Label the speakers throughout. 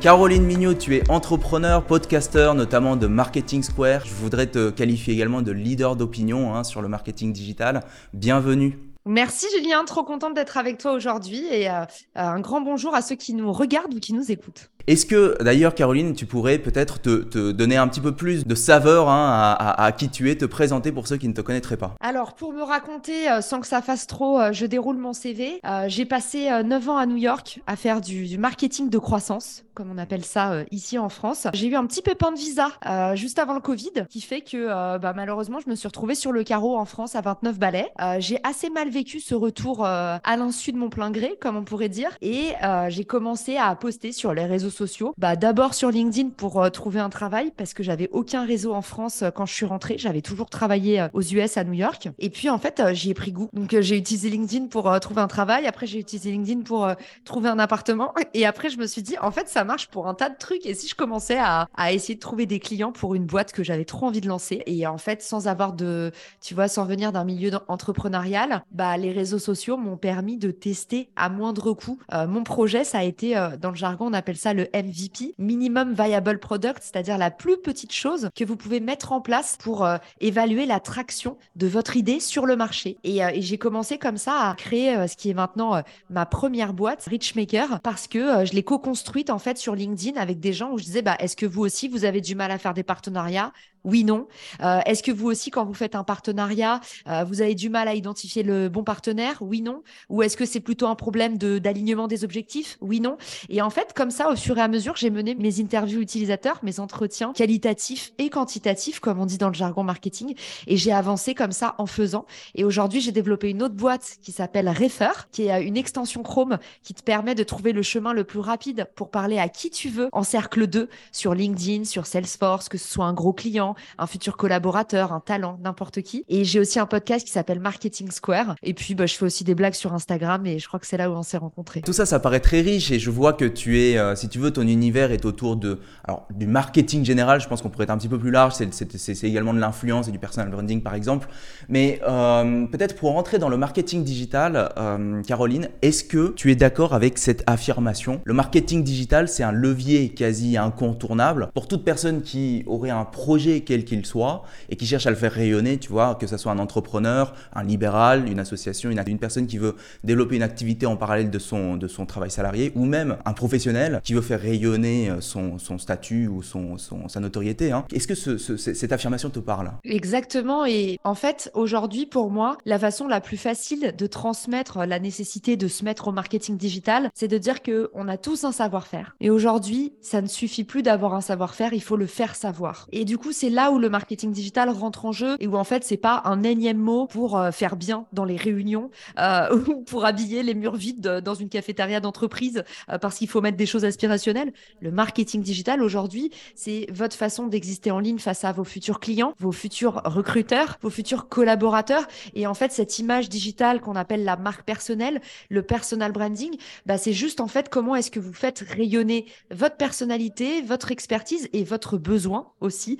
Speaker 1: Caroline Mignot, tu es entrepreneur, podcasteur, notamment de Marketing Square. Je voudrais te qualifier également de leader d'opinion hein, sur le marketing digital. Bienvenue.
Speaker 2: Merci Julien, trop contente d'être avec toi aujourd'hui et euh, un grand bonjour à ceux qui nous regardent ou qui nous écoutent.
Speaker 1: Est-ce que d'ailleurs, Caroline, tu pourrais peut-être te, donner un petit peu plus de saveur hein, à, qui tu es, te présenter pour ceux qui ne te connaîtraient pas?
Speaker 2: Alors, pour me raconter, euh, sans que ça fasse trop, euh, je déroule mon CV. Euh, j'ai passé 9 ans à New York à faire du, marketing de croissance, comme on appelle ça ici en France. J'ai eu un petit pépin de visa juste avant le Covid, qui fait que bah, malheureusement, je me suis retrouvée sur le carreau en France à 29 balais. j'ai assez mal vécu ce retour à l'insu de mon plein gré, comme on pourrait dire, et j'ai commencé à poster sur les réseaux Bah, D'abord sur LinkedIn pour euh, trouver un travail parce que j'avais aucun réseau en France euh, quand je suis rentrée. J'avais toujours travaillé euh, aux US à New York. Et puis en fait, j'y ai pris goût. Donc j'ai utilisé LinkedIn pour trouver un travail. Après, j'ai utilisé LinkedIn pour trouver un appartement. Et après, je me suis dit, en fait, ça marche pour un tas de trucs. Et si je commençais à, à essayer de trouver des clients pour une boîte que j'avais trop envie de lancer et en fait, sans avoir de, tu vois, sans venir d'un milieu entrepreneurial, bah, les réseaux sociaux m'ont permis de tester à moindre coût. mon projet, ça a été, dans le jargon, on appelle ça le MVP, Minimum Viable Product, c'est-à-dire la plus petite chose que vous pouvez mettre en place pour euh, évaluer la traction de votre idée sur le marché. Et, euh, j'ai commencé comme ça à créer euh, ce qui est maintenant ma première boîte, Richmaker, parce que je l'ai co-construite en fait sur LinkedIn avec des gens où je disais, bah, est-ce que vous aussi, vous avez du mal à faire des partenariats oui, non. Euh, est-ce que vous aussi, quand vous faites un partenariat, euh, vous avez du mal à identifier le bon partenaire? Oui, non. Ou est-ce que c'est plutôt un problème d'alignement des objectifs? Oui, non. Et en fait, comme ça, au fur et à mesure, j'ai mené mes interviews utilisateurs, mes entretiens qualitatifs et quantitatifs, comme on dit dans le jargon marketing, et j'ai avancé comme ça en faisant. Et aujourd'hui, j'ai développé une autre boîte qui s'appelle Refer, qui est une extension Chrome qui te permet de trouver le chemin le plus rapide pour parler à qui tu veux en cercle 2 sur LinkedIn, sur Salesforce, que ce soit un gros client, un futur collaborateur, un talent, n'importe qui. Et j'ai aussi un podcast qui s'appelle Marketing Square. Et puis, bah, je fais aussi des blagues sur Instagram et je crois que c'est là où on s'est rencontrés.
Speaker 1: Tout ça, ça paraît très riche et je vois que tu es, euh, si tu veux, ton univers est autour de, alors, du marketing général. Je pense qu'on pourrait être un petit peu plus large. C'est également de l'influence et du personal branding, par exemple. Mais euh, peut-être pour rentrer dans le marketing digital, euh, Caroline, est-ce que tu es d'accord avec cette affirmation? Le marketing digital, c'est un levier quasi incontournable pour toute personne qui aurait un projet quel qu'il soit, et qui cherche à le faire rayonner, tu vois, que ce soit un entrepreneur, un libéral, une association, une, personne qui veut développer une activité en parallèle de son, de son travail salarié, ou même un professionnel qui veut faire rayonner euh, son, son statut ou son, son sa notoriété. Hein. Est-ce que ce, cette affirmation te parle?
Speaker 2: Exactement, et en fait, aujourd'hui, pour moi, la façon la plus facile de transmettre la nécessité de se mettre au marketing digital, c'est de dire que on a tous un savoir-faire. Et aujourd'hui, ça ne suffit plus d'avoir un savoir-faire, il faut le faire savoir. Et du coup, c'est là où le marketing digital rentre en jeu et où en fait c'est pas un énième mot pour euh, faire bien dans les réunions euh, ou pour habiller les murs vides dans une cafétéria d'entreprise euh, parce qu'il faut mettre des choses aspirationnelles. Le marketing digital aujourd'hui, c'est votre façon d'exister en ligne face à vos futurs clients, vos futurs recruteurs, vos futurs collaborateurs et en fait cette image digitale qu'on appelle la marque personnelle, le personal branding, bah, c'est juste en fait comment est-ce que vous faites rayonner votre personnalité, votre expertise et votre besoin aussi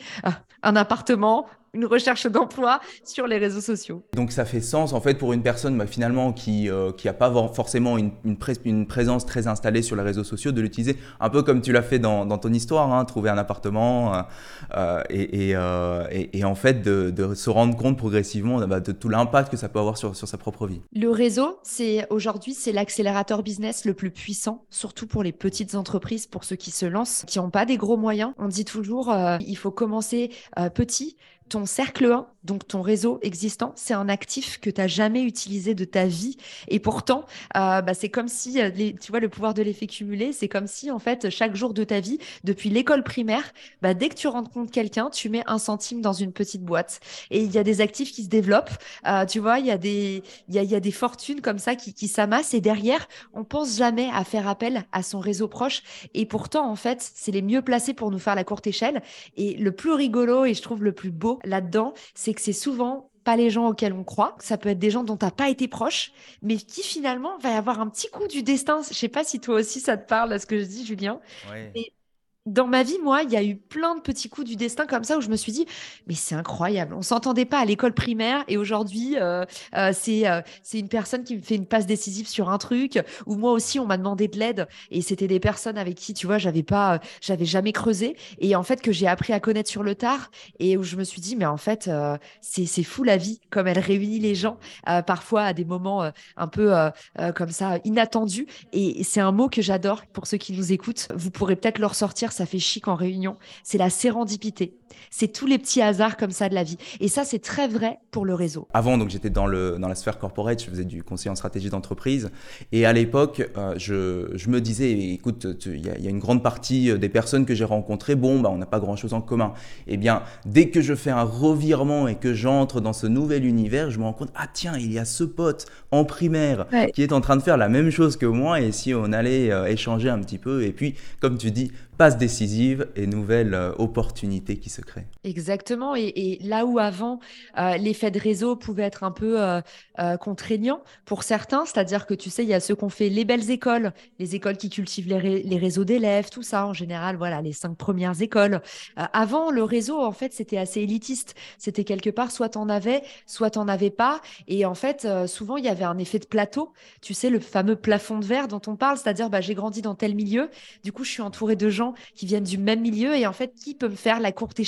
Speaker 2: un appartement une recherche d'emploi sur les réseaux sociaux.
Speaker 1: Donc ça fait sens en fait pour une personne bah, finalement qui euh, qui a pas forcément une, une, présence très installée sur les réseaux sociaux de l'utiliser un peu comme tu l'as fait dans, ton histoire, hein, trouver un appartement euh, euh, et, et, en fait de, se rendre compte progressivement bah, de tout l'impact que ça peut avoir sur, sur sa propre vie.
Speaker 2: Le réseau, c'est aujourd'hui c'est l'accélérateur business le plus puissant, surtout pour les petites entreprises, pour ceux qui se lancent, qui n'ont pas des gros moyens. On dit toujours il faut commencer petit ton cercle 1, donc ton réseau existant, c'est un actif que tu n'as jamais utilisé de ta vie. Et pourtant, euh, bah, c'est comme si, euh, tu vois, le pouvoir de l'effet cumulé, c'est comme si, en fait, chaque jour de ta vie, depuis l'école primaire, bah, dès que tu rencontres quelqu'un, tu mets un centime dans une petite boîte. Et il y a des actifs qui se développent. Euh, tu vois, il y, a des, y, a, y a des fortunes comme ça qui, qui s'amassent. Et derrière, on pense jamais à faire appel à son réseau proche. Et pourtant, en fait, c'est les mieux placés pour nous faire la courte échelle. Et le plus rigolo et je trouve le plus beau là-dedans, c'est que c'est souvent pas les gens auxquels on croit. Ça peut être des gens dont t'as pas été proche, mais qui finalement va y avoir un petit coup du destin. Je sais pas si toi aussi ça te parle, à ce que je dis, Julien dans ma vie, moi, il y a eu plein de petits coups du destin comme ça où je me suis dit, mais c'est incroyable. On s'entendait pas à l'école primaire et aujourd'hui, euh, euh, c'est euh, c'est une personne qui me fait une passe décisive sur un truc. Ou moi aussi, on m'a demandé de l'aide et c'était des personnes avec qui, tu vois, j'avais pas, j'avais jamais creusé et en fait que j'ai appris à connaître sur le tard et où je me suis dit, mais en fait, c'est fou la vie comme elle réunit les gens parfois à des moments un peu comme ça inattendus. Et c'est un mot que j'adore pour ceux qui nous écoutent. Vous pourrez peut-être leur sortir ça fait chic en réunion, c'est la sérendipité. C'est tous les petits hasards comme ça de la vie. Et ça, c'est très vrai pour le réseau.
Speaker 1: Avant, donc j'étais dans, le, dans la sphère corporate, je faisais du conseil en stratégie d'entreprise. Et à l'époque, euh, je, je, me disais, écoute, il y, y, a une grande partie euh, des personnes que j'ai rencontrées, bon, bah, on n'a pas grand-chose en commun. Eh bien, dès que je fais un revirement et que j'entre dans ce nouvel univers, je me rends compte, ah tiens, il y a ce pote en primaire qui est en train de faire la même chose que moi. Et si on allait euh, échanger un petit peu, et puis, comme tu dis, passe décisive et nouvelle euh, opportunité qui se
Speaker 2: Exactement. Et, là où avant, euh, l'effet de réseau pouvait être un peu euh, contraignant pour certains, c'est-à-dire que tu sais, il y a ceux qui ont fait les belles écoles, les écoles qui cultivent les, réseaux d'élèves, tout ça en général, voilà, les cinq premières écoles. avant, le réseau, en fait, c'était assez élitiste. C'était quelque part, soit t'en avais, soit t'en avais pas. Et en fait, souvent, il y avait un effet de plateau. Tu sais, le fameux plafond de verre dont on parle, c'est-à-dire, bah, j'ai grandi dans tel milieu, du coup, je suis entouré de gens qui viennent du même milieu et en fait qui peut me faire la courte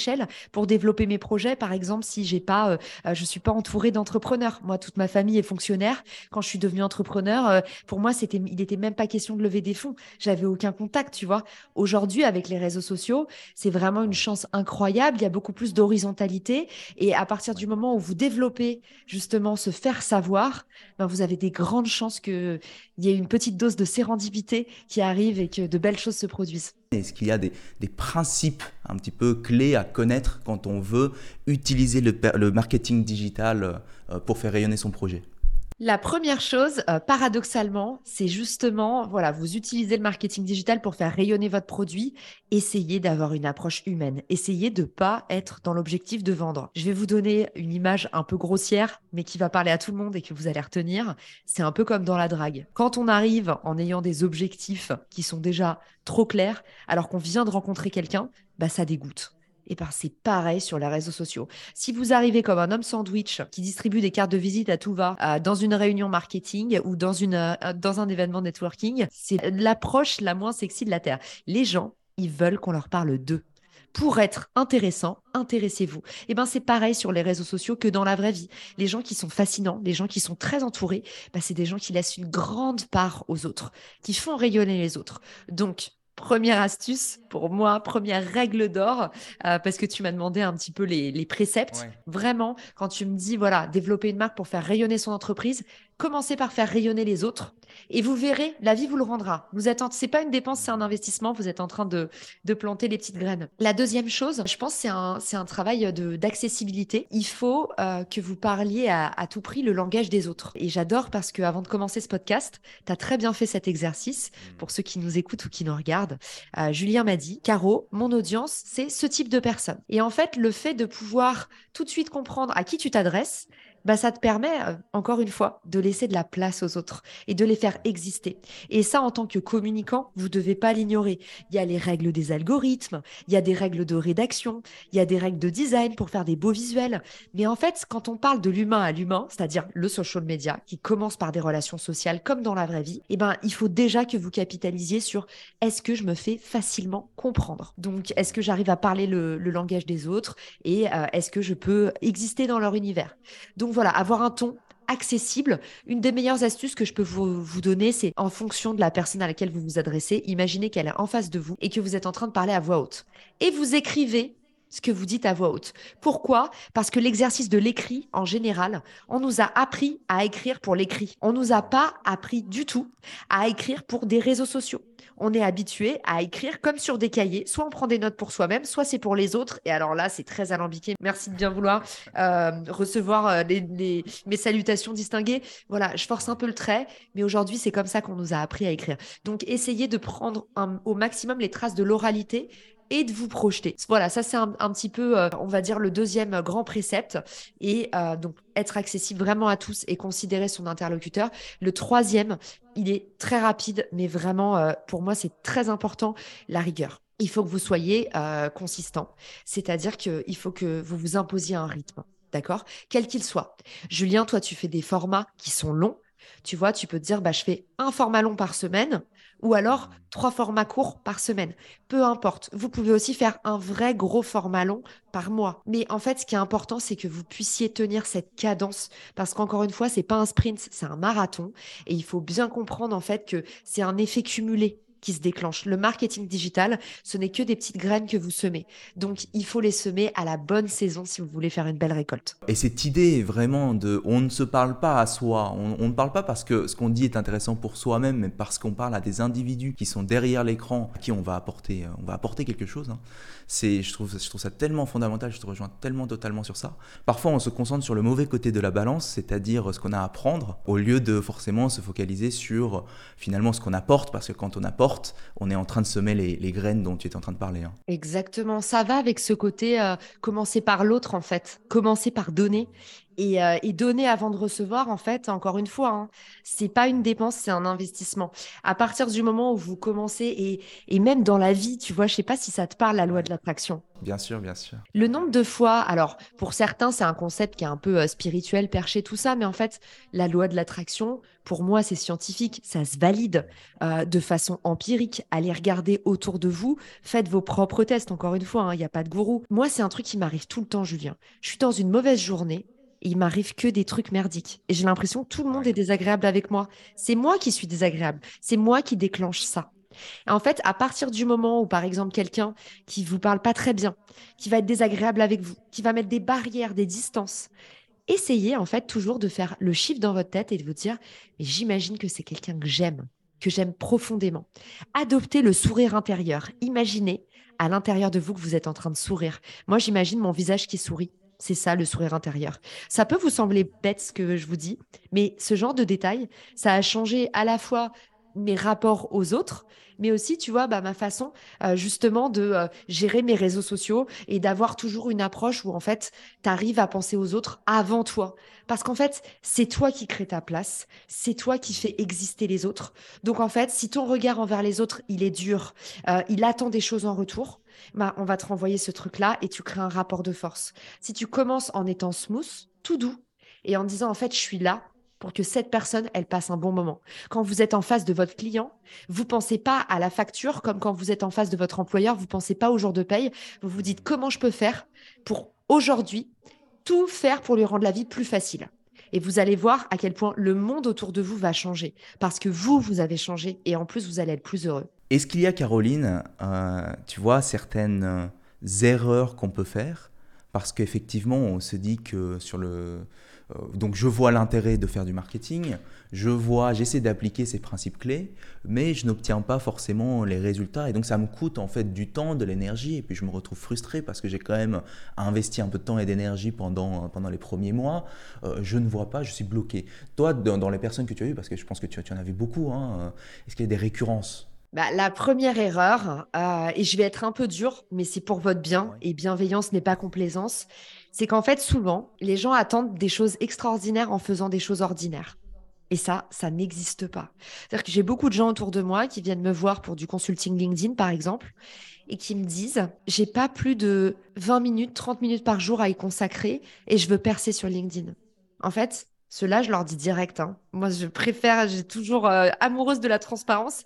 Speaker 2: pour développer mes projets. Par exemple si j'ai pas euh, euh, je suis pas entourée d'entrepreneurs. Moi toute ma famille est fonctionnaire. Quand je suis devenue entrepreneur euh, pour moi c'était il était même pas question de lever des fonds. J'avais aucun contact tu vois. Aujourd'hui avec les réseaux sociaux c'est vraiment une chance incroyable. Il y a beaucoup plus d'horizontalité. Et à partir du moment où vous développez justement se faire savoir ben vous avez des grandes chances que il y ait une petite dose de sérendipité qui arrive et que de belles choses se produisent
Speaker 1: est-ce qu'il y a des, principes un petit peu clés à connaître quand on veut utiliser le marketing digital euh, pour faire rayonner son projet?
Speaker 2: La première chose, euh, paradoxalement, c'est justement, voilà, vous utilisez le marketing digital pour faire rayonner votre produit. Essayez d'avoir une approche humaine. Essayez de pas être dans l'objectif de vendre. Je vais vous donner une image un peu grossière, mais qui va parler à tout le monde et que vous allez retenir. C'est un peu comme dans la drague. Quand on arrive en ayant des objectifs qui sont déjà trop clairs, alors qu'on vient de rencontrer quelqu'un, bah ça dégoûte. Et ben c'est pareil sur les réseaux sociaux. Si vous arrivez comme un homme sandwich qui distribue des cartes de visite à tout va euh, dans une réunion marketing ou dans, une, euh, un événement networking, c'est l'approche la moins sexy de la Terre. Les gens, ils veulent qu'on leur parle d'eux pour être intéressant, intéressez-vous. Et ben c'est pareil sur les réseaux sociaux que dans la vraie vie. Les gens qui sont fascinants, les gens qui sont très entourés, ben c'est des gens qui laissent une grande part aux autres, qui font rayonner les autres. Donc première astuce pour moi, première règle d'or, euh, parce que tu m'as demandé un petit peu les, préceptes. Vraiment, quand tu me dis, voilà, développer une marque pour faire rayonner son entreprise, commencez par faire rayonner les autres et vous verrez, la vie vous le rendra. Vous êtes, c'est pas une dépense, c'est un investissement. Vous êtes en train de, de planter les petites graines. La deuxième chose, je pense, c'est un, c'est un travail de, d'accessibilité. Il faut euh, que vous parliez à, à, tout prix le langage des autres. Et j'adore parce que avant de commencer ce podcast, tu as très bien fait cet exercice. Pour ceux qui nous écoutent ou qui nous regardent, euh, Julien m'a dit, Caro, mon audience, c'est ce type de personne. Et en fait, le fait de pouvoir tout de suite comprendre à qui tu t'adresses, bah, ça te permet, euh, encore une fois, de laisser de la place aux autres et de les faire exister. Et ça, en tant que communicant, vous ne devez pas l'ignorer. Il y a les règles des algorithmes, il y a des règles de rédaction, il y a des règles de design pour faire des beaux visuels. Mais en fait, quand on parle de l'humain à l'humain, c'est-à-dire le social media, qui commence par des relations sociales comme dans la vraie vie, eh ben, il faut déjà que vous capitalisiez sur est-ce que je me fais facilement comprendre Donc, est-ce que j'arrive à parler le, langage des autres et euh, est-ce que je peux exister dans leur univers? Donc, voilà, avoir un ton accessible. Une des meilleures astuces que je peux vous, vous donner, c'est en fonction de la personne à laquelle vous vous adressez, imaginez qu'elle est en face de vous et que vous êtes en train de parler à voix haute. Et vous écrivez ce que vous dites à voix haute. Pourquoi? Parce que l'exercice de l'écrit, en général, on nous a appris à écrire pour l'écrit. On nous a pas appris du tout à écrire pour des réseaux sociaux. On est habitué à écrire comme sur des cahiers. Soit on prend des notes pour soi-même, soit c'est pour les autres. Et alors là, c'est très alambiqué. Merci de bien vouloir euh, recevoir euh, mes salutations distinguées. Voilà, je force un peu le trait, mais aujourd'hui, c'est comme ça qu'on nous a appris à écrire. Donc, essayez de prendre au maximum les traces de l'oralité et de vous projeter. Voilà, ça c'est un, petit peu, euh, on va dire, le deuxième grand précepte. Et euh, donc, être accessible vraiment à tous et considérer son interlocuteur. Le troisième, il est très rapide, mais vraiment, euh, pour moi, c'est très important, la rigueur. Il faut que vous soyez consistant, c'est-à-dire qu'il faut que vous vous imposiez un rythme. D'accord? Quel qu'il soit. Julien, toi, tu fais des formats qui sont longs. Tu vois, tu peux te dire, bah, je fais un format long par semaine ou alors trois formats courts par semaine. Peu importe. Vous pouvez aussi faire un vrai gros format long par mois. Mais en fait, ce qui est important, c'est que vous puissiez tenir cette cadence parce qu'encore une fois, c'est pas un sprint, c'est un marathon et il faut bien comprendre en fait que c'est un effet cumulé qui se déclenche. Le marketing digital, ce n'est que des petites graines que vous semez. Donc, il faut les semer à la bonne saison si vous voulez faire une belle récolte.
Speaker 1: Et cette idée vraiment de on ne se parle pas à soi, on, ne parle pas parce que ce qu'on dit est intéressant pour soi-même, mais parce qu'on parle à des individus qui sont derrière l'écran, à qui on va apporter, on va apporter quelque chose. Hein. C'est, je trouve, je trouve ça tellement fondamental, je te rejoins tellement totalement sur ça. Parfois, on se concentre sur le mauvais côté de la balance, c'est-à-dire ce qu'on a à apprendre, au lieu de forcément se focaliser sur finalement ce qu'on apporte, parce que quand on apporte, on est en train de semer les, graines dont tu es en train de parler. Hein.
Speaker 2: Exactement, ça va avec ce côté euh, commencer par l'autre en fait, commencer par donner euh, et, donner avant de recevoir, en fait, encore une fois, hein, c'est pas une dépense, c'est un investissement. À partir du moment où vous commencez, et, et même dans la vie, tu vois, je sais pas si ça te parle, la loi de l'attraction.
Speaker 1: Bien sûr, bien sûr.
Speaker 2: Le nombre de fois, alors pour certains, c'est un concept qui est un peu euh, spirituel, perché, tout ça, mais en fait, la loi de l'attraction, pour moi, c'est scientifique, ça se valide euh, de façon empirique. Allez regarder autour de vous, faites vos propres tests, encore une fois, hein, il n'y a pas de gourou. Moi, c'est un truc qui m'arrive tout le temps, Julien. Je suis dans une mauvaise journée, il m'arrive que des trucs merdiques. Et j'ai l'impression que tout le monde est désagréable avec moi. C'est moi qui suis désagréable. C'est moi qui déclenche ça. Et en fait, à partir du moment où, par exemple, quelqu'un qui vous parle pas très bien, qui va être désagréable avec vous, qui va mettre des barrières, des distances, essayez en fait toujours de faire le chiffre dans votre tête et de vous dire, mais j'imagine que c'est quelqu'un que j'aime, que j'aime profondément. Adoptez le sourire intérieur. Imaginez à l'intérieur de vous que vous êtes en train de sourire. Moi, j'imagine mon visage qui sourit. C'est ça le sourire intérieur. Ça peut vous sembler bête ce que je vous dis, mais ce genre de détails, ça a changé à la fois mes rapports aux autres, mais aussi, tu vois, bah, ma façon euh, justement de euh, gérer mes réseaux sociaux et d'avoir toujours une approche où en fait, tu arrives à penser aux autres avant toi. Parce qu'en fait, c'est toi qui crée ta place, c'est toi qui fais exister les autres. Donc en fait, si ton regard envers les autres, il est dur, euh, il attend des choses en retour, bah, on va te renvoyer ce truc-là et tu crées un rapport de force. Si tu commences en étant smooth, tout doux, et en disant en fait, je suis là, pour que cette personne, elle passe un bon moment. Quand vous êtes en face de votre client, vous pensez pas à la facture comme quand vous êtes en face de votre employeur, vous pensez pas au jour de paye, vous vous dites comment je peux faire pour aujourd'hui tout faire pour lui rendre la vie plus facile? Et vous allez voir à quel point le monde autour de vous va changer parce que vous, vous avez changé et en plus, vous allez être plus heureux.
Speaker 1: Est-ce qu'il y a, Caroline, euh, tu vois, certaines euh, erreurs qu'on peut faire? Parce qu'effectivement, on se dit que sur le, euh, donc je vois l'intérêt de faire du marketing, je vois, j'essaie d'appliquer ces principes clés, mais je n'obtiens pas forcément les résultats et donc ça me coûte en fait du temps, de l'énergie et puis je me retrouve frustré parce que j'ai quand même investi un peu de temps et d'énergie pendant, pendant les premiers mois. Je ne vois pas, je suis bloqué. Toi, dans, les personnes que tu as eues, parce que je pense que tu, en avais beaucoup, hein, est-ce qu'il y a des récurrences?
Speaker 2: Bah, la première erreur, et je vais être un peu dur, mais c'est pour votre bien, et bienveillance n'est pas complaisance, c'est qu'en fait, souvent, les gens attendent des choses extraordinaires en faisant des choses ordinaires. Et ça, ça n'existe pas. C'est-à-dire que j'ai beaucoup de gens autour de moi qui viennent me voir pour du consulting LinkedIn, par exemple, et qui me disent, j'ai pas plus de 20 minutes, 30 minutes par jour à y consacrer et je veux percer sur LinkedIn. En fait, cela, je leur dis direct. Hein. Moi, je préfère, j'ai toujours euh, amoureuse de la transparence.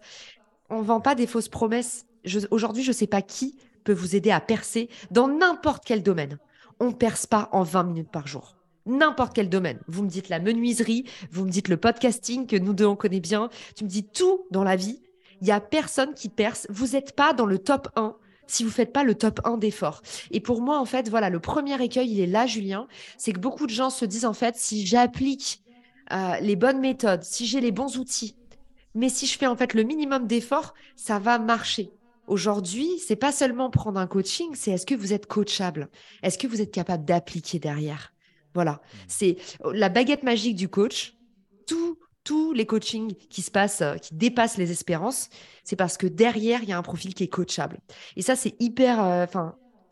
Speaker 2: On vend pas des fausses promesses. Aujourd'hui, je sais pas qui peut vous aider à percer dans n'importe quel domaine on ne perce pas en 20 minutes par jour. N'importe quel domaine. Vous me dites la menuiserie, vous me dites le podcasting que nous deux on connaît bien. Tu me dis tout dans la vie. Il y a personne qui perce. Vous n'êtes pas dans le top 1 si vous faites pas le top 1 d'efforts. Et pour moi, en fait, voilà, le premier écueil, il est là, Julien. C'est que beaucoup de gens se disent, en fait, si j'applique euh, les bonnes méthodes, si j'ai les bons outils, mais si je fais en fait le minimum d'efforts, ça va marcher. Aujourd'hui, c'est pas seulement prendre un coaching, c'est est-ce que vous êtes coachable? Est-ce que vous êtes capable d'appliquer derrière? Voilà, mmh. c'est la baguette magique du coach. Tout tous les coachings qui se passent, euh, qui dépassent les espérances, c'est parce que derrière, il y a un profil qui est coachable. Et ça, c'est hyper, euh,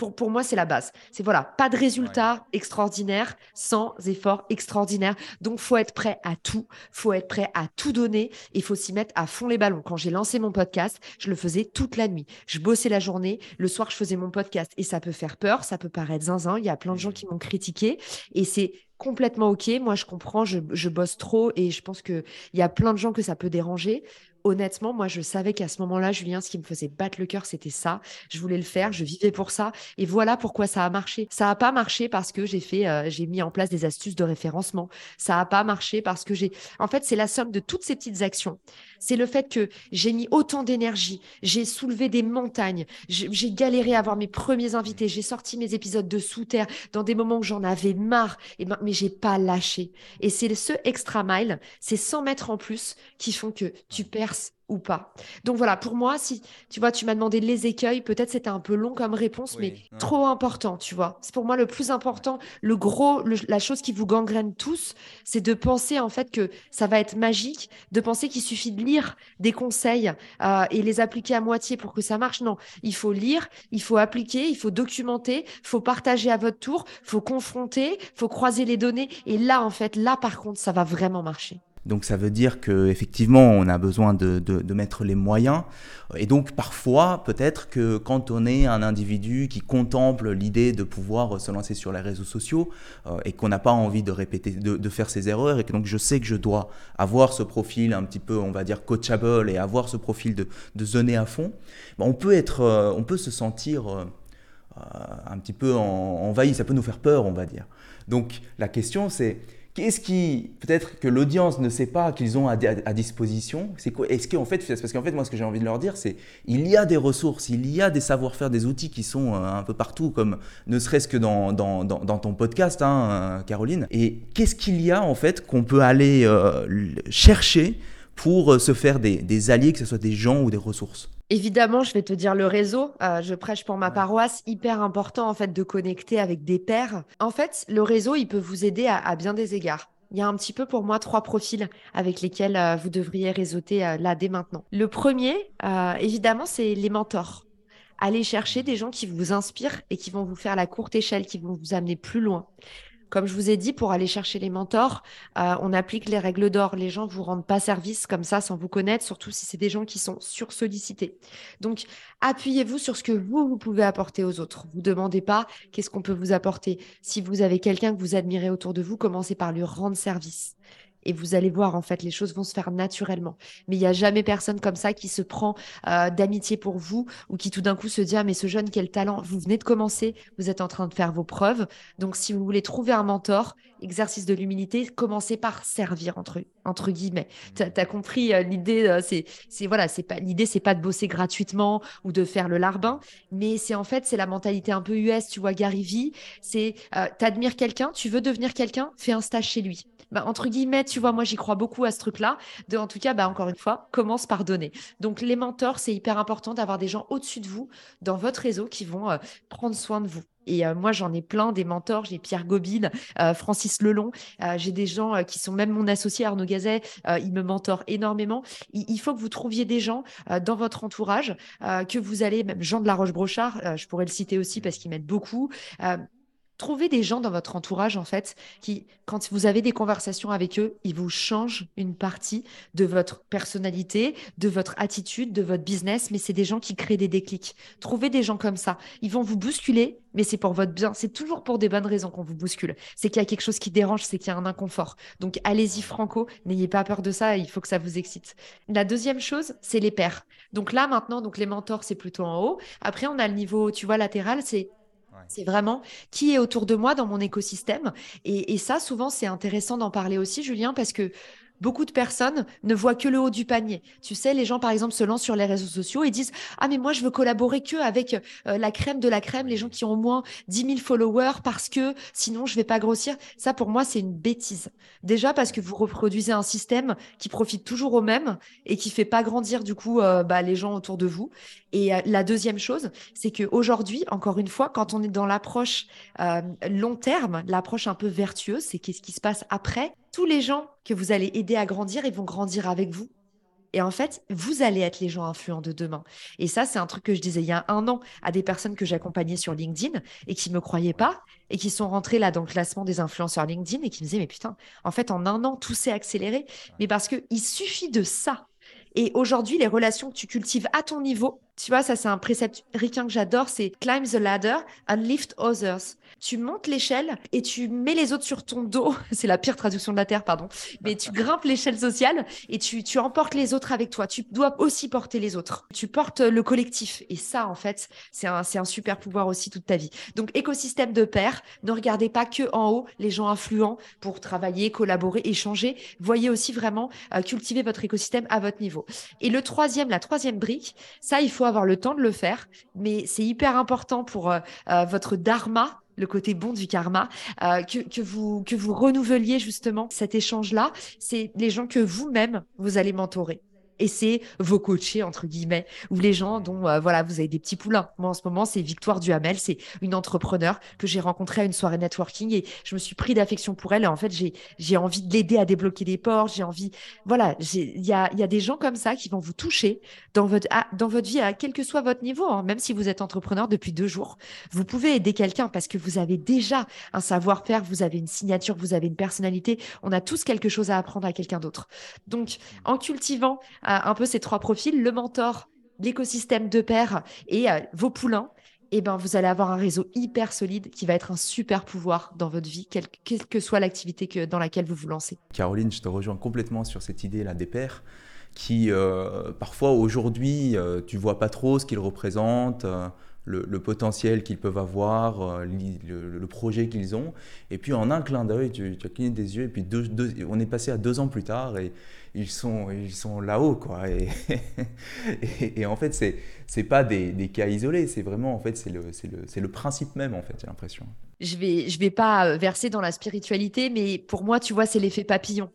Speaker 2: enfin, pour, moi, c'est la base. C'est voilà, pas de résultat extraordinaire sans effort extraordinaire. Donc, faut être prêt à tout. Faut être prêt à tout donner et faut s'y mettre à fond les ballons. Quand j'ai lancé mon podcast, je le faisais toute la nuit. Je bossais la journée. Le soir, je faisais mon podcast et ça peut faire peur. Ça peut paraître zinzin. Il y a plein de gens qui m'ont critiqué et c'est complètement OK. Moi, je comprends, je, je bosse trop et je pense qu'il y a plein de gens que ça peut déranger honnêtement, moi, je savais qu'à ce moment-là, Julien, ce qui me faisait battre le cœur, c'était ça. Je voulais le faire, je vivais pour ça. Et voilà pourquoi ça a marché. Ça n'a pas marché parce que j'ai fait, euh, j'ai mis en place des astuces de référencement. Ça n'a pas marché parce que j'ai, en fait, c'est la somme de toutes ces petites actions. C'est le fait que j'ai mis autant d'énergie, j'ai soulevé des montagnes, j'ai galéré à avoir mes premiers invités, j'ai sorti mes épisodes de sous terre dans des moments où j'en avais marre, et ben, mais j'ai pas lâché. Et c'est ce extra mile, c'est 100 mètres en plus qui font que tu perds ou pas. Donc voilà, pour moi, si tu vois, tu m'as demandé les écueils, peut-être c'était un peu long comme réponse, mais trop important, tu vois. C'est pour moi le plus important, le gros, la chose qui vous gangrène tous, c'est de penser en fait que ça va être magique, de penser qu'il suffit de lire des conseils euh, et les appliquer à moitié pour que ça marche. Non, il faut lire, il faut appliquer, il faut documenter, il faut partager à votre tour, il faut confronter, il faut croiser les données. Et là, en fait, là par contre, ça va vraiment marcher.
Speaker 1: Donc ça veut dire qu'effectivement, on a besoin de, de, mettre les moyens. Et donc parfois, peut-être que quand on est un individu qui contemple l'idée de pouvoir se lancer sur les réseaux sociaux euh, et qu'on n'a pas envie de répéter, de, faire ses erreurs, et que donc je sais que je dois avoir ce profil un petit peu, on va dire, coachable et avoir ce profil de, de zoner à fond, ben, on, peut être, euh, on peut se sentir euh, un petit peu envahi, ça peut nous faire peur, on va dire. Donc la question c'est Qu'est-ce qui, peut-être que l'audience ne sait pas qu'ils ont à, disposition C'est quoi Est-ce qu'en fait, parce qu'en fait, moi, ce que j'ai envie de leur dire, c'est il y a des ressources, il y a des savoir-faire, des outils qui sont euh, un peu partout, comme ne serait-ce que dans, dans, ton podcast, hein, euh, Caroline. Et qu'est-ce qu'il y a en fait qu'on peut aller euh, chercher pour se faire des, des alliés, que ce soit des gens ou des ressources
Speaker 2: Évidemment, je vais te dire le réseau. Euh, je prêche pour ma paroisse. Hyper important en fait de connecter avec des pairs. En fait, le réseau, il peut vous aider à, bien des égards. Il y a un petit peu pour moi trois profils avec lesquels euh, vous devriez réseauter euh, là dès maintenant. Le premier, évidemment, c'est les mentors. Allez chercher des gens qui vous inspirent et qui vont vous faire la courte échelle, qui vont vous amener plus loin. Comme je vous ai dit, pour aller chercher les mentors, euh, on applique les règles d'or. Les gens ne vous rendent pas service comme ça sans vous connaître, surtout si c'est des gens qui sont sursollicités. Donc, appuyez-vous sur ce que vous, vous pouvez apporter aux autres. Vous demandez pas qu'est-ce qu'on peut vous apporter. Si vous avez quelqu'un que vous admirez autour de vous, commencez par lui rendre service et vous allez voir, en fait, les choses vont se faire naturellement. Mais il n'y a jamais personne comme ça qui se prend euh, d'amitié pour vous ou qui tout d'un coup se dit Ah, mais ce jeune, quel talent Vous venez de commencer, vous êtes en train de faire vos preuves. Donc, si vous voulez trouver un mentor, exercice de l'humilité, commencez par servir, entre, entre guillemets. Tu as, compris euh, l'idée, euh, c'est, c'est voilà, c'est pas l'idée, c'est pas de bosser gratuitement ou de faire le larbin, mais c'est en fait, c'est la mentalité un peu US, tu vois, Gary Vee, c'est t'admires quelqu'un, tu veux devenir quelqu'un, fais un stage chez lui. Bah, entre guillemets, tu vois, moi j'y crois beaucoup à ce truc-là. En tout cas, bah, encore une fois, commence par donner. Donc les mentors, c'est hyper important d'avoir des gens au-dessus de vous dans votre réseau qui vont euh, prendre soin de vous. Et euh, moi, j'en ai plein des mentors. J'ai Pierre Gobine, euh, Francis Lelon. j'ai des gens qui sont même mon associé Arnaud Gazet. il me mentor énormément. Il, faut que vous trouviez des gens dans votre entourage que vous allez, même Jean de la Roche-Brochard, je pourrais le citer aussi parce qu'il m'aide beaucoup Trouvez des gens dans votre entourage, en fait, qui, quand vous avez des conversations avec eux, ils vous changent une partie de votre personnalité, de votre attitude, de votre business, mais c'est des gens qui créent des déclics. Trouvez des gens comme ça. Ils vont vous bousculer, mais c'est pour votre bien. C'est toujours pour des bonnes raisons qu'on vous bouscule. C'est qu'il y a quelque chose qui dérange, c'est qu'il y a un inconfort. Donc, allez-y, franco. N'ayez pas peur de ça. Il faut que ça vous excite. La deuxième chose, c'est les pairs. Donc là, maintenant, donc les mentors, c'est plutôt en haut. Après, on a le niveau, tu vois, latéral, c'est c'est vraiment qui est autour de moi dans mon écosystème. Et, et ça, souvent, c'est intéressant d'en parler aussi, Julien, parce que Beaucoup de personnes ne voient que le haut du panier. Tu sais, les gens, par exemple, se lancent sur les réseaux sociaux et disent Ah, mais moi, je veux collaborer que avec euh, la crème de la crème, les gens qui ont au moins 10 000 followers parce que sinon, je vais pas grossir. Ça, pour moi, c'est une bêtise. Déjà parce que vous reproduisez un système qui profite toujours au même et qui fait pas grandir, du coup, euh, bah, les gens autour de vous. Et euh, la deuxième chose, c'est qu'aujourd'hui, encore une fois, quand on est dans l'approche long terme, l'approche un peu vertueuse, c'est qu'est-ce qui se passe après tous les gens que vous allez aider à grandir, ils vont grandir avec vous. Et en fait, vous allez être les gens influents de demain. Et ça, c'est un truc que je disais il y a un an à des personnes que j'accompagnais sur LinkedIn et qui ne me croyaient pas et qui sont rentrées là dans le classement des influenceurs LinkedIn et qui me disaient, mais putain, en fait, en un an, tout s'est accéléré. Mais parce qu'il suffit de ça. Et aujourd'hui, les relations que tu cultives à ton niveau, tu vois, ça c'est un précepte ricain que j'adore, c'est climb the ladder and lift others tu montes l'échelle et tu mets les autres sur ton dos. C'est la pire traduction de la Terre, pardon. Mais tu grimpes l'échelle sociale et tu, tu emportes les autres avec toi. Tu dois aussi porter les autres. Tu portes le collectif. Et ça, en fait, c'est un, un super pouvoir aussi toute ta vie. Donc, écosystème de pair, ne regardez pas que en haut les gens influents pour travailler, collaborer, échanger. Voyez aussi vraiment euh, cultiver votre écosystème à votre niveau. Et le troisième, la troisième brique, ça, il faut avoir le temps de le faire, mais c'est hyper important pour euh, euh, votre dharma, le côté bon du karma, euh, que, vous, que vous renouveliez justement cet échange-là. C'est les gens que vous-même, vous allez mentorer et c'est vos coachés entre guillemets ou les gens dont euh, voilà vous avez des petits poulains. Moi en ce moment c'est Victoire Duhamel, c'est une entrepreneur que j'ai rencontrée à une soirée networking et je me suis pris d'affection pour elle et en fait j'ai j'ai envie de l'aider à débloquer des portes, j'ai envie voilà, il y a il y a des gens comme ça qui vont vous toucher dans votre dans votre vie à quel que soit votre niveau, hein. même si vous êtes entrepreneur depuis deux jours, vous pouvez aider quelqu'un parce que vous avez déjà un savoir-faire, vous avez une signature, vous avez une personnalité, on a tous quelque chose à apprendre à quelqu'un d'autre. Donc en cultivant un peu ces trois profils, le mentor, l'écosystème de pair et euh, vos poulains, eh ben, vous allez avoir un réseau hyper solide qui va être un super pouvoir dans votre vie, quelle, que soit l'activité dans laquelle vous vous lancez.
Speaker 1: Caroline, je te rejoins complètement sur cette idée-là des pairs qui, euh, parfois, aujourd'hui, euh, tu vois pas trop ce qu'ils représentent le, potentiel qu'ils peuvent avoir, euh, le, projet qu'ils ont. Et puis en un clin d'œil, tu, as cligné des yeux et puis on est passé à deux ans plus tard et ils sont, ils sont là-haut. quoi. Et, en fait, c'est n'est pas des, cas isolés, c'est vraiment, en fait, c'est le, le, le principe même, en fait, j'ai l'impression.
Speaker 2: Je vais, je vais pas verser dans la spiritualité, mais pour moi, tu vois, c'est l'effet papillon.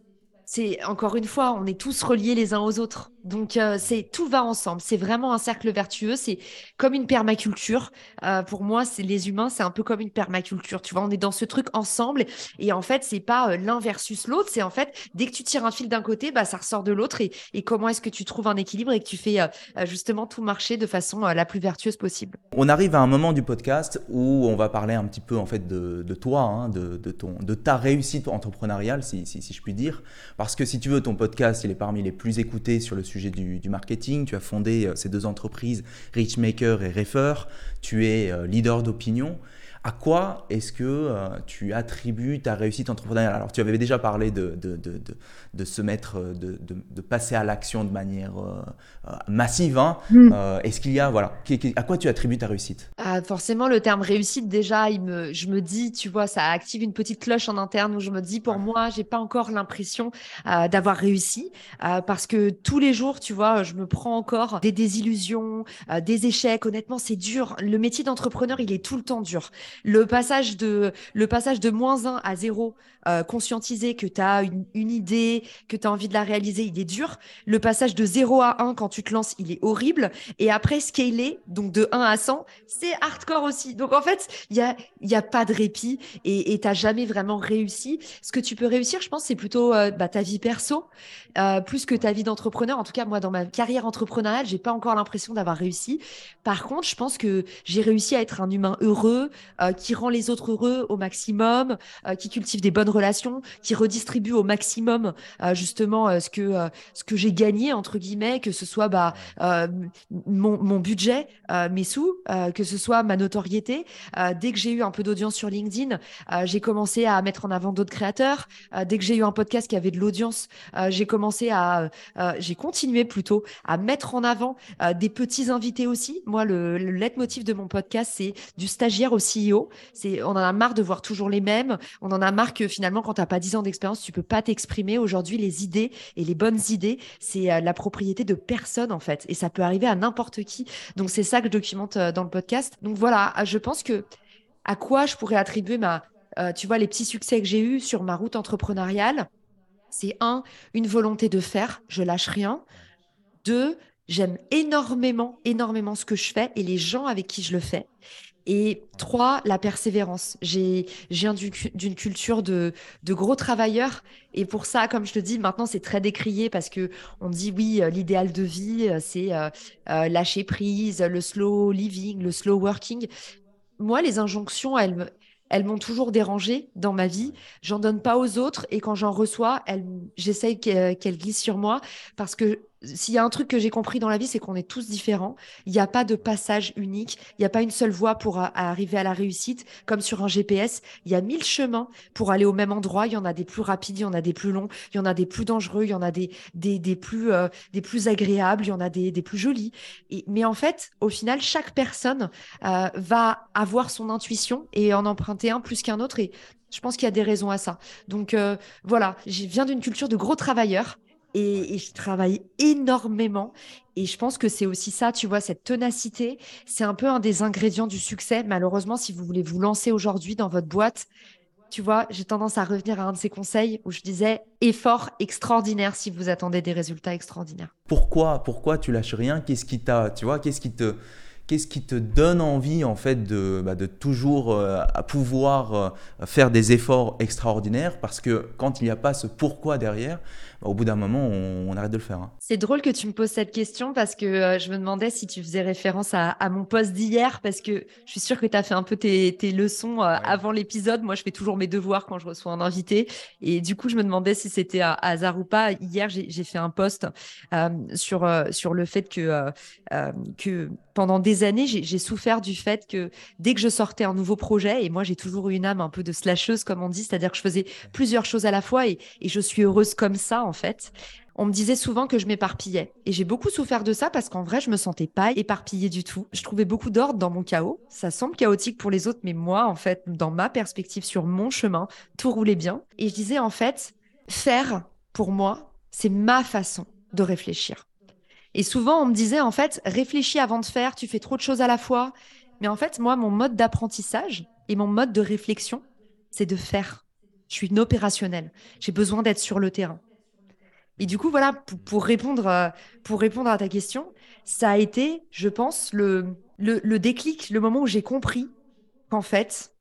Speaker 2: C'est encore une fois, on est tous reliés les uns aux autres. Donc euh, c'est tout va ensemble. C'est vraiment un cercle vertueux. C'est comme une permaculture. Euh, pour moi, c'est les humains, c'est un peu comme une permaculture. Tu vois, on est dans ce truc ensemble. Et en fait, c'est pas euh, l'un versus l'autre. C'est en fait dès que tu tires un fil d'un côté, bah ça ressort de l'autre. Et, comment est-ce que tu trouves un équilibre et que tu fais justement tout marcher de façon la plus vertueuse possible?
Speaker 1: On arrive à un moment du podcast où on va parler un petit peu en fait de, toi, hein, de, ton, de ta réussite entrepreneuriale, si, je puis dire. Que si tu veux, ton podcast, il est parmi les plus écoutés sur le sujet du, marketing. Tu as fondé euh, ces deux entreprises, Richmaker et Refer. Tu es euh, leader d'opinion. À quoi est-ce que euh, tu attribues ta réussite entrepreneuriale? Alors, tu avais déjà parlé de, de, de, de se mettre, de, passer à l'action de manière massive. Hein. Mm. est-ce qu'il y a, voilà, à quoi tu attribues ta réussite?
Speaker 2: Ah, Forcément, le terme réussite, déjà, il me, je me dis, tu vois, ça active une petite cloche en interne où je me dis, pour moi, j'ai pas encore l'impression d'avoir réussi parce que tous les jours, tu vois, je me prends encore des désillusions, des échecs. Honnêtement, c'est dur. Le métier d'entrepreneur, il est tout le temps dur. Le passage de, le passage de moins 1 à 0, euh, conscientiser que tu as une, idée, que tu as envie de la réaliser, il est dur. Le passage de 0 à 1 quand tu te lances, il est horrible. Et après, scaler, donc de 1 à 100, c'est hardcore aussi. Donc en fait, il n'y a, y a pas de répit et tu n'as jamais vraiment réussi. Ce que tu peux réussir, je pense, c'est plutôt euh, bah, ta vie perso, euh, plus que ta vie d'entrepreneur. En tout cas, moi, dans ma carrière entrepreneuriale, j'ai pas encore l'impression d'avoir réussi. Par contre, je pense que j'ai réussi à être un humain heureux, euh, qui rend les autres heureux au maximum, euh, qui cultive des bonnes relations, qui redistribue au maximum euh, justement ce que ce que j'ai gagné entre guillemets, que ce soit bah mon, mon budget, mes sous, que ce soit ma notoriété. dès que j'ai eu un peu d'audience sur LinkedIn, j'ai commencé à mettre en avant d'autres créateurs. dès que j'ai eu un podcast qui avait de l'audience, j'ai commencé à j'ai continué plutôt à mettre en avant des petits invités aussi. Moi, le, le leitmotiv de mon podcast, c'est du stagiaire au CEO. On en a marre de voir toujours les mêmes. On en a marre que finalement, quand tu n'as pas 10 ans d'expérience, tu peux pas t'exprimer. Aujourd'hui, les idées et les bonnes idées, c'est euh, la propriété de personne, en fait. Et ça peut arriver à n'importe qui. Donc, c'est ça que je documente euh, dans le podcast. Donc, voilà, je pense que à quoi je pourrais attribuer ma, euh, tu vois, les petits succès que j'ai eus sur ma route entrepreneuriale? C'est un, une volonté de faire, je lâche rien. Deux, J'aime énormément, énormément ce que je fais et les gens avec qui je le fais. Et trois, la persévérance. J'ai viens d'une culture de, de gros travailleurs. Et pour ça, comme je te dis, maintenant, c'est très décrié parce que on dit oui, euh, l'idéal de vie, euh, c'est euh, lâcher prise, le slow living, le slow working. Moi, les injonctions, elles, elles m'ont toujours dérangée dans ma vie. J'en donne pas aux autres et quand j'en reçois, j'essaye qu'elles glissent sur moi parce que s'il y a un truc que j'ai compris dans la vie, c'est qu'on est tous différents. Il n'y a pas de passage unique. Il n'y a pas une seule voie pour arriver à la réussite. Comme sur un GPS, il y a mille chemins pour aller au même endroit. Il y en a des plus rapides, il y en a des plus longs, il y en a des plus dangereux, il y en a des, des, des plus, euh, des plus agréables, il y en a des, des plus jolis. Mais en fait, au final, chaque personne euh, va avoir son intuition et en emprunter un plus qu'un autre. Et je pense qu'il y a des raisons à ça. Donc euh, voilà, je viens d'une culture de gros travailleurs et, je travaille énormément. Et je pense que c'est aussi ça, tu vois, cette ténacité, c'est un peu un des ingrédients du succès. Malheureusement, si vous voulez vous lancer aujourd'hui dans votre boîte, tu vois, j'ai tendance à revenir à un de ces conseils où je disais effort extraordinaire si vous attendez des résultats extraordinaires.
Speaker 1: Pourquoi, pourquoi tu lâches rien? Qu'est-ce qui t'a, tu vois, qu'est-ce qui te, qu'est-ce qui te donne envie en fait de, bah, de toujours euh, à pouvoir euh, faire des efforts extraordinaires? Parce que quand il n'y a pas ce pourquoi derrière, bah, au bout d'un moment, on, arrête de le faire. Hein.
Speaker 2: C'est drôle que tu me poses cette question parce que euh, je me demandais si tu faisais référence à, mon poste d'hier parce que je suis sûre que tu as fait un peu tes, leçons avant l'épisode. Moi, je fais toujours mes devoirs quand je reçois un invité. Et du coup, je me demandais si c'était un hasard ou pas. Hier, j'ai fait un post sur, sur le fait que, que pendant des années, j'ai souffert du fait que dès que je sortais un nouveau projet, et moi j'ai toujours eu une âme un peu de slasheuse, comme on dit, c'est-à-dire que je faisais plusieurs choses à la fois et, je suis heureuse comme ça, en fait. On me disait souvent que je m'éparpillais. Et j'ai beaucoup souffert de ça parce qu'en vrai, je me sentais pas éparpillée du tout. Je trouvais beaucoup d'ordre dans mon chaos. Ça semble chaotique pour les autres, mais moi, en fait, dans ma perspective sur mon chemin, tout roulait bien. Et je disais, en fait, faire, pour moi, c'est ma façon de réfléchir. Et souvent, on me disait, en fait, réfléchis avant de faire, tu fais trop de choses à la fois. Mais en fait, moi, mon mode d'apprentissage et mon mode de réflexion, c'est de faire. Je suis une opérationnelle. J'ai besoin d'être sur le terrain. Et du coup, voilà, pour, répondre, euh, pour répondre à ta question, ça a été, je pense, le, le, le déclic, le moment où j'ai compris qu'en fait,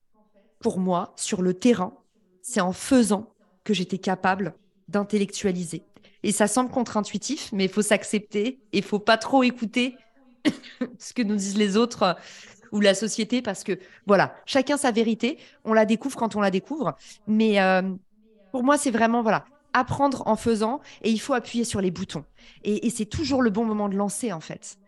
Speaker 2: pour moi, sur le terrain, c'est en faisant que j'étais capable d'intellectualiser. Et ça semble contre-intuitif, mais il faut s'accepter et il faut pas trop écouter ce que nous disent les autres euh, ou la société parce que voilà, chacun sa vérité. On la découvre quand on la découvre. Mais euh, pour moi, c'est vraiment voilà, apprendre en faisant et il faut appuyer sur les boutons. Et, c'est toujours le bon moment de lancer en fait.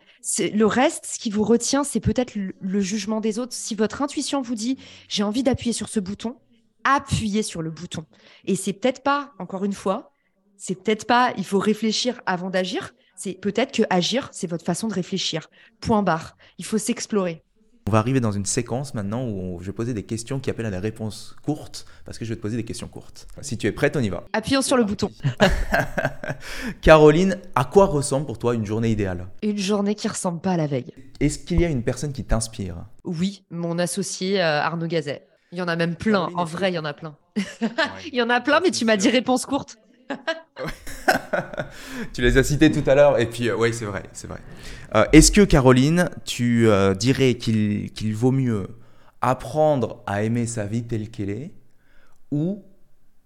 Speaker 2: Le reste, ce qui vous retient, c'est peut-être le, jugement des autres. Si votre intuition vous dit j'ai envie d'appuyer sur ce bouton, appuyez sur le bouton. Et c'est peut-être pas, encore une fois, c'est peut-être pas il faut réfléchir avant d'agir, c'est peut-être que agir, c'est votre façon de réfléchir. Point barre. Il faut s'explorer.
Speaker 1: On va arriver dans une séquence maintenant où je vais poser des questions qui appellent à des réponses courtes, parce que je vais te poser des questions courtes. Si tu es prête, on y va.
Speaker 2: Appuyons sur le bouton.
Speaker 1: Caroline, à quoi ressemble pour toi une journée idéale?
Speaker 2: Une journée qui ressemble pas à la veille.
Speaker 1: Est-ce qu'il y a une personne qui t'inspire?
Speaker 2: Oui, mon associé euh, Arnaud Gazet. Il y en a même plein. En vrai, il y en a plein. il y en a plein, mais tu m'as dit réponse courte.
Speaker 1: tu les as cités tout à l'heure, et puis euh, oui, c'est vrai, c'est vrai. Euh, est-ce que Caroline, tu euh, dirais qu'il vaut mieux apprendre à aimer sa vie telle qu'elle est ou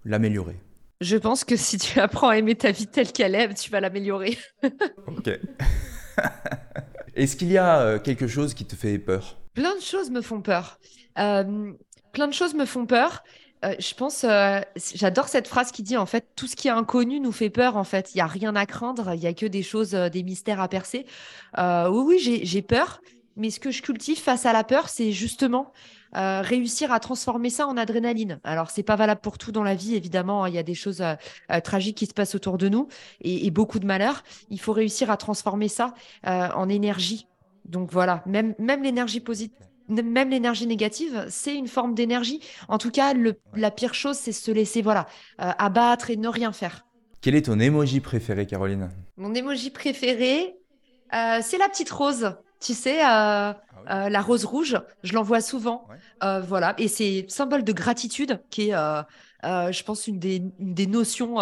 Speaker 1: l'améliorer?
Speaker 2: Je pense que si tu apprends à aimer ta vie telle qu'elle est, tu vas l'améliorer.
Speaker 1: ok. Est-ce qu'il y a quelque chose qui te fait peur?
Speaker 2: Plein de choses me font peur. plein de choses me font peur. Euh, je pense, euh, j'adore cette phrase qui dit en fait, tout ce qui est inconnu nous fait peur. En fait, il y a rien à craindre, il y a que des choses, euh, des mystères à percer. oui, oui, j'ai peur, mais ce que je cultive face à la peur, c'est justement réussir à transformer ça en adrénaline. Alors, c'est pas valable pour tout dans la vie, évidemment. Hein, il y a des choses tragiques qui se passent autour de nous et, et, beaucoup de malheurs. Il faut réussir à transformer ça en énergie. Donc voilà, même, même l'énergie positive même l'énergie négative, c'est une forme d'énergie. En tout cas, la pire chose, c'est se laisser voilà euh, abattre et ne rien faire.
Speaker 1: Quel est ton emoji préféré, Caroline?
Speaker 2: Mon emoji préféré, euh, c'est la petite rose. Tu sais, euh, ah la rose rouge, je l'envoie souvent. voilà, et c'est symbole de gratitude qui est, je pense, une des, une des notions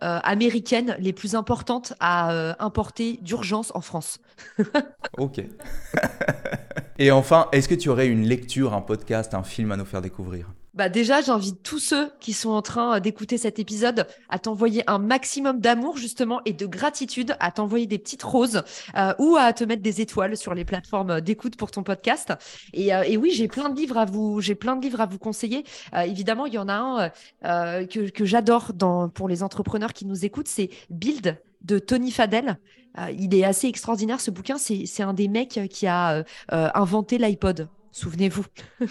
Speaker 2: américaines les plus importantes à importer d'urgence en France.
Speaker 1: ok. Et enfin, est-ce que tu aurais une lecture, un podcast, un film à nous faire découvrir?
Speaker 2: Bah déjà, j'invite tous ceux qui sont en train euh, d'écouter cet épisode à t'envoyer un maximum d'amour justement et de gratitude, à t'envoyer des petites roses euh, ou à te mettre des étoiles sur les plateformes d'écoute pour ton podcast. Et, euh, oui, j'ai plein de livres à vous, j'ai plein de livres à vous conseiller. évidemment, il y en a un que, que j'adore pour les entrepreneurs qui nous écoutent, c'est Build de Tony Fadel. il est assez extraordinaire ce bouquin. C'est un des mecs qui a inventé l'iPod. Souvenez-vous.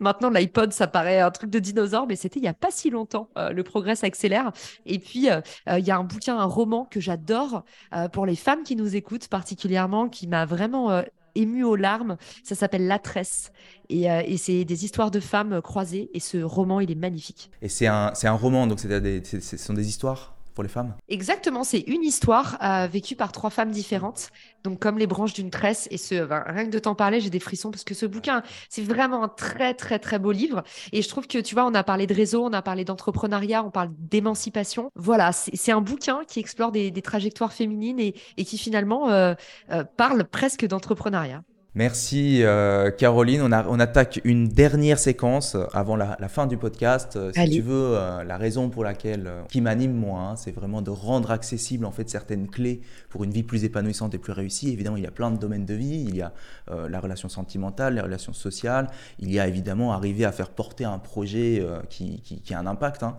Speaker 2: Maintenant, l'iPod, ça paraît un truc de dinosaure, mais c'était il n'y a pas si longtemps. Euh, le progrès s'accélère. Et puis, euh, euh, il y a un bouquin, un roman que j'adore pour les femmes qui nous écoutent particulièrement, qui m'a vraiment ému aux larmes. Ça s'appelle La Tresse. Et, c'est des histoires de femmes croisées. Et ce roman, il est magnifique.
Speaker 1: Et c'est un, un roman, donc ce sont des histoires? Pour les femmes?
Speaker 2: Exactement, c'est une histoire euh, vécue par trois femmes différentes, donc comme les branches d'une tresse. Et ce, rien que de t'en parler, j'ai des frissons parce que ce bouquin, c'est vraiment un très très très beau livre. Et je trouve que tu vois, on a parlé de réseau, on a parlé d'entrepreneuriat, on parle d'émancipation. Voilà, c'est un bouquin qui explore des, trajectoires féminines et, qui finalement euh, euh, parle presque d'entrepreneuriat.
Speaker 1: Merci euh, Caroline. On, on, attaque une dernière séquence avant la, fin du podcast. Euh, si tu veux, euh, la raison pour laquelle, qui m'anime moi, hein, c'est vraiment de rendre accessible en fait certaines clés pour une vie plus épanouissante et plus réussie. Évidemment, il y a plein de domaines de vie. Il y a la relation sentimentale, les relations sociales. Il y a évidemment arriver à faire porter un projet qui, qui, a un impact. Hein.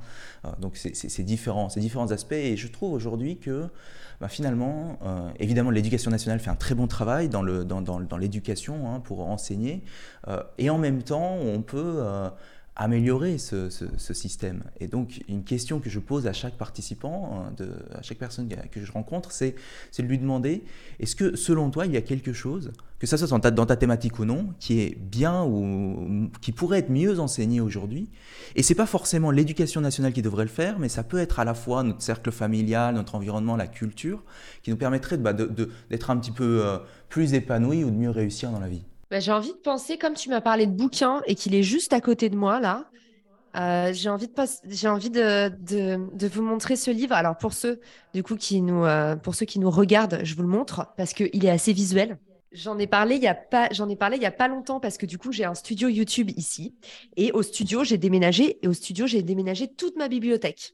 Speaker 1: donc c'est différent, ces différents aspects. Et je trouve aujourd'hui que bah, finalement, euh, évidemment, l'éducation nationale fait un très bon travail dans l'éducation hein, pour enseigner, euh, et en même temps, on peut euh, améliorer ce, système. Et donc, une question que je pose à chaque participant, de, à chaque personne que je rencontre, c'est de lui demander, est-ce que selon toi, il y a quelque chose, que ça soit dans ta, thématique ou non, qui est bien ou qui pourrait être mieux enseigné aujourd'hui? Et c'est pas forcément l'éducation nationale qui devrait le faire, mais ça peut être à la fois notre cercle familial, notre environnement, la culture, qui nous permettrait bah, d'être un petit peu euh, plus épanoui ou de mieux réussir dans la vie.
Speaker 2: Bah, j'ai envie de penser, comme tu m'as parlé de bouquin et qu'il est juste à côté de moi, là, euh, j'ai envie, de, j'ai envie de, de, vous montrer ce livre. Alors, pour ceux, du coup, qui nous, euh, pour ceux qui nous regardent, je vous le montre parce qu'il est assez visuel. J'en ai parlé il y a pas, j'en ai parlé il y a pas longtemps parce que du coup j'ai un studio YouTube ici et au studio j'ai déménagé et au studio j'ai déménagé toute ma bibliothèque.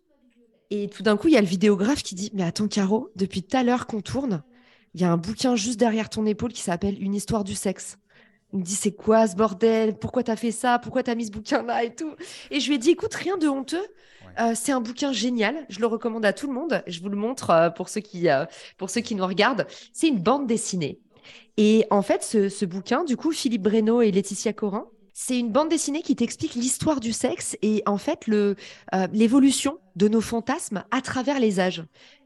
Speaker 2: Et tout d'un coup il y a le vidéographe qui dit mais attends Caro depuis tout à l'heure qu'on tourne il y a un bouquin juste derrière ton épaule qui s'appelle Une histoire du sexe. Il me dit c'est quoi ce bordel? Pourquoi t'as fait ça? Pourquoi t'as mis ce bouquin là et tout? Et je lui ai dit écoute rien de honteux. Euh, c'est un bouquin génial. Je le recommande à tout le monde. Je vous le montre euh, pour ceux qui euh, pour ceux qui nous regardent. C'est une bande dessinée. Et en fait ce, ce bouquin du coup Philippe Breno et Laetitia Corin c'est une bande dessinée qui t'explique l'histoire du sexe et en fait le l'évolution de nos fantasmes à travers les âges.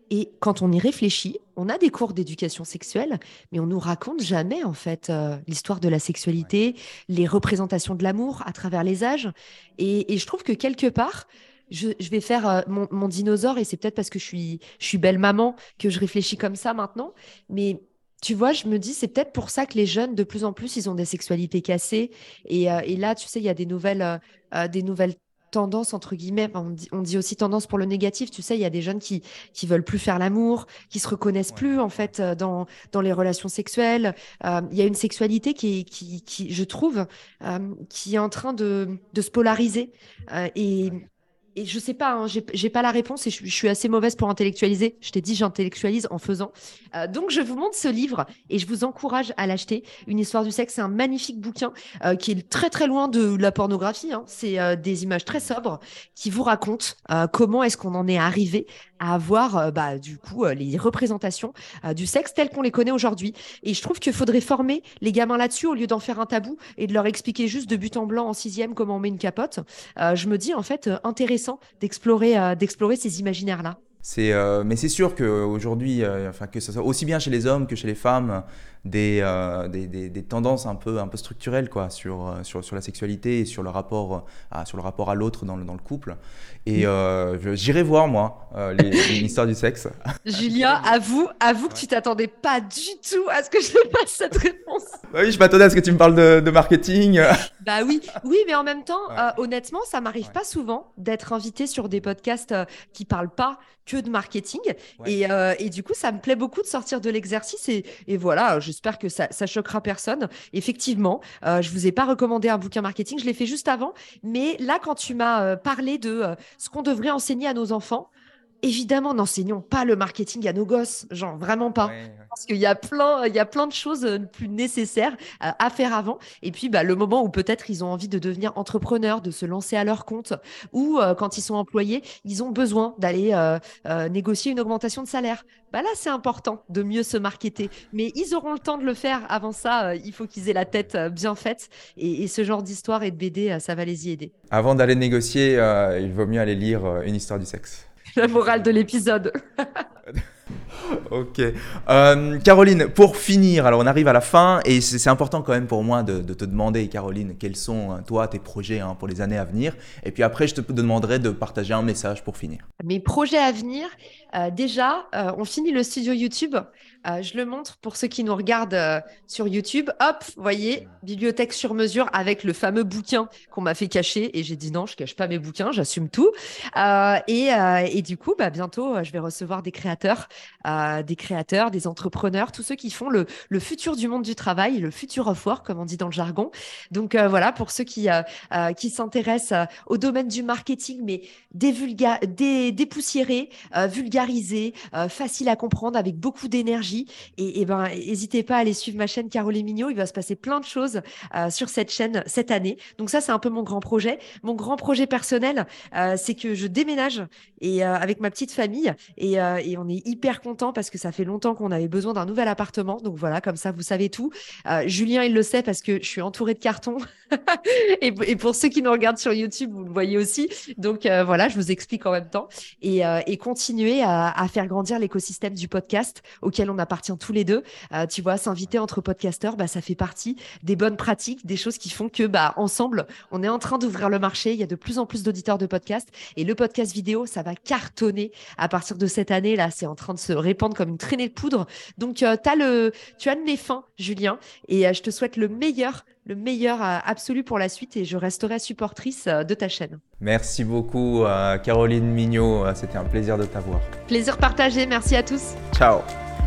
Speaker 2: Et quand on y réfléchit, on a des cours d'éducation sexuelle, mais on nous raconte jamais en fait euh, l'histoire de la sexualité, les représentations de l'amour à travers les âges. Et, je trouve que quelque part, je, vais faire euh, mon, dinosaure, et c'est peut-être parce que je suis, je suis belle maman que je réfléchis comme ça maintenant. Mais tu vois, je me dis, c'est peut-être pour ça que les jeunes, de plus en plus, ils ont des sexualités cassées. Et, euh, là, tu sais, il y a des nouvelles, des nouvelles tendance entre guillemets, on dit, aussi tendance pour le négatif, tu sais, il y a des jeunes qui qui veulent plus faire l'amour, qui se reconnaissent plus en fait euh, dans dans les relations sexuelles. Euh, il y a une sexualité qui qui, qui je trouve euh, qui est en train de de se polariser et et je sais pas, hein, j'ai pas la réponse et je, suis assez mauvaise pour intellectualiser. Je t'ai dit, j'intellectualise en faisant. Euh, donc, je vous montre ce livre et je vous encourage à l'acheter. Une histoire du sexe, c'est un magnifique bouquin euh, qui est très très loin de la pornographie. Hein. C'est euh, des images très sobres qui vous racontent comment est-ce qu'on en est arrivé à avoir bah, du coup les représentations du sexe telles qu'on les connaît aujourd'hui. Et je trouve qu'il faudrait former les gamins là-dessus au lieu d'en faire un tabou et de leur expliquer juste de but en blanc en sixième comment on met une capote. je me dis en fait intéressant d'explorer euh, d'explorer ces imaginaires là.
Speaker 1: C'est, euh, mais c'est sûr qu'aujourd'hui, euh, enfin, que ce soit aussi bien chez les hommes que chez les femmes, des, euh, des, des, des, tendances un peu, un peu structurelles quoi, sur, euh, sur, sur la sexualité et sur le rapport à, sur le rapport à l'autre dans le, dans le couple. Et euh, j'irai voir, moi, l'histoire du sexe.
Speaker 2: Julien, avoue, avoue que tu t'attendais pas du tout à ce que je te fasse cette réponse.
Speaker 1: Oui, je m'attendais à ce que tu me parles de, de marketing.
Speaker 2: bah oui, oui, mais en même temps, honnêtement, ça m'arrive pas souvent d'être invité sur des podcasts qui parlent pas que de marketing. Et, et, du coup, ça me plaît beaucoup de sortir de l'exercice. Et, et, voilà, j'espère que ça, choquera personne. Effectivement, je vous ai pas recommandé un bouquin marketing, je l'ai fait juste avant. Mais là, quand tu m'as parlé de ce qu'on devrait enseigner à nos enfants, évidemment, n'enseignons pas le marketing à nos gosses, genre vraiment pas. Parce qu'il y a plein, il y a plein de choses euh, plus nécessaires euh, à, faire avant. Et puis, bah, le moment où peut-être ils ont envie de devenir entrepreneurs, de se lancer à leur compte, ou euh, quand ils sont employés, ils ont besoin d'aller négocier une augmentation de salaire. Bah là, c'est important de mieux se marketer. Mais ils auront le temps de le faire. Avant ça, il faut qu'ils aient la tête bien faite. Et, et ce genre d'histoire et de BD, ça va les y aider.
Speaker 1: Avant d'aller négocier, il vaut mieux aller lire Une histoire du sexe.
Speaker 2: La morale de l'épisode.
Speaker 1: ok. Euh, Caroline, pour finir, alors on arrive à la fin et c'est important quand même pour moi de, te demander, Caroline, quels sont hein, toi tes projets hein, pour les années à venir. Et puis après, je te demanderai de partager un message pour finir.
Speaker 2: Mes projets à venir, euh, déjà, euh, on finit le studio YouTube. Je le montre pour ceux qui nous regardent sur YouTube. Hop, voyez, bibliothèque sur mesure avec le fameux bouquin qu'on m'a fait cacher. Et j'ai dit non, je cache pas mes bouquins, j'assume tout. Et, et, du coup, bah, bientôt, je vais recevoir des créateurs, des créateurs, des entrepreneurs, tous ceux qui font le, futur du monde du travail, le futur of work, comme on dit dans le jargon. Donc voilà, pour ceux qui, qui s'intéressent au domaine du marketing, mais dépoussiéré, vulgarisé, facile à comprendre, avec beaucoup d'énergie et, ben, n'hésitez pas à aller suivre ma chaîne Caroline Mignot. Il va se passer plein de choses euh, sur cette chaîne cette année. Donc ça, c'est un peu mon grand projet. Mon grand projet personnel, euh, c'est que je déménage et euh, avec ma petite famille et, on est hyper content parce que ça fait longtemps qu'on avait besoin d'un nouvel appartement. Donc voilà, comme ça, vous savez tout. Julien, il le sait parce que je suis entourée de cartons. et, pour ceux qui nous regardent sur YouTube, vous le voyez aussi. Donc voilà, je vous explique en même temps et, continuer à, faire grandir l'écosystème du podcast auquel on appartient tous les deux. Euh, tu vois, s'inviter entre podcasteurs, bah, ça fait partie des bonnes pratiques, des choses qui font que, bah, ensemble, on est en train d'ouvrir le marché. Il y a de plus en plus d'auditeurs de podcasts et le podcast vidéo, ça va cartonner à partir de cette année. Là, c'est en train de se répandre comme une traînée de poudre. Donc, euh, as le, tu as le nez fin, Julien, et euh, je te souhaite le meilleur le meilleur absolu pour la suite et je resterai supportrice de ta chaîne.
Speaker 1: Merci beaucoup Caroline Mignot, c'était un plaisir de t'avoir.
Speaker 2: Plaisir partagé, merci à tous.
Speaker 1: Ciao.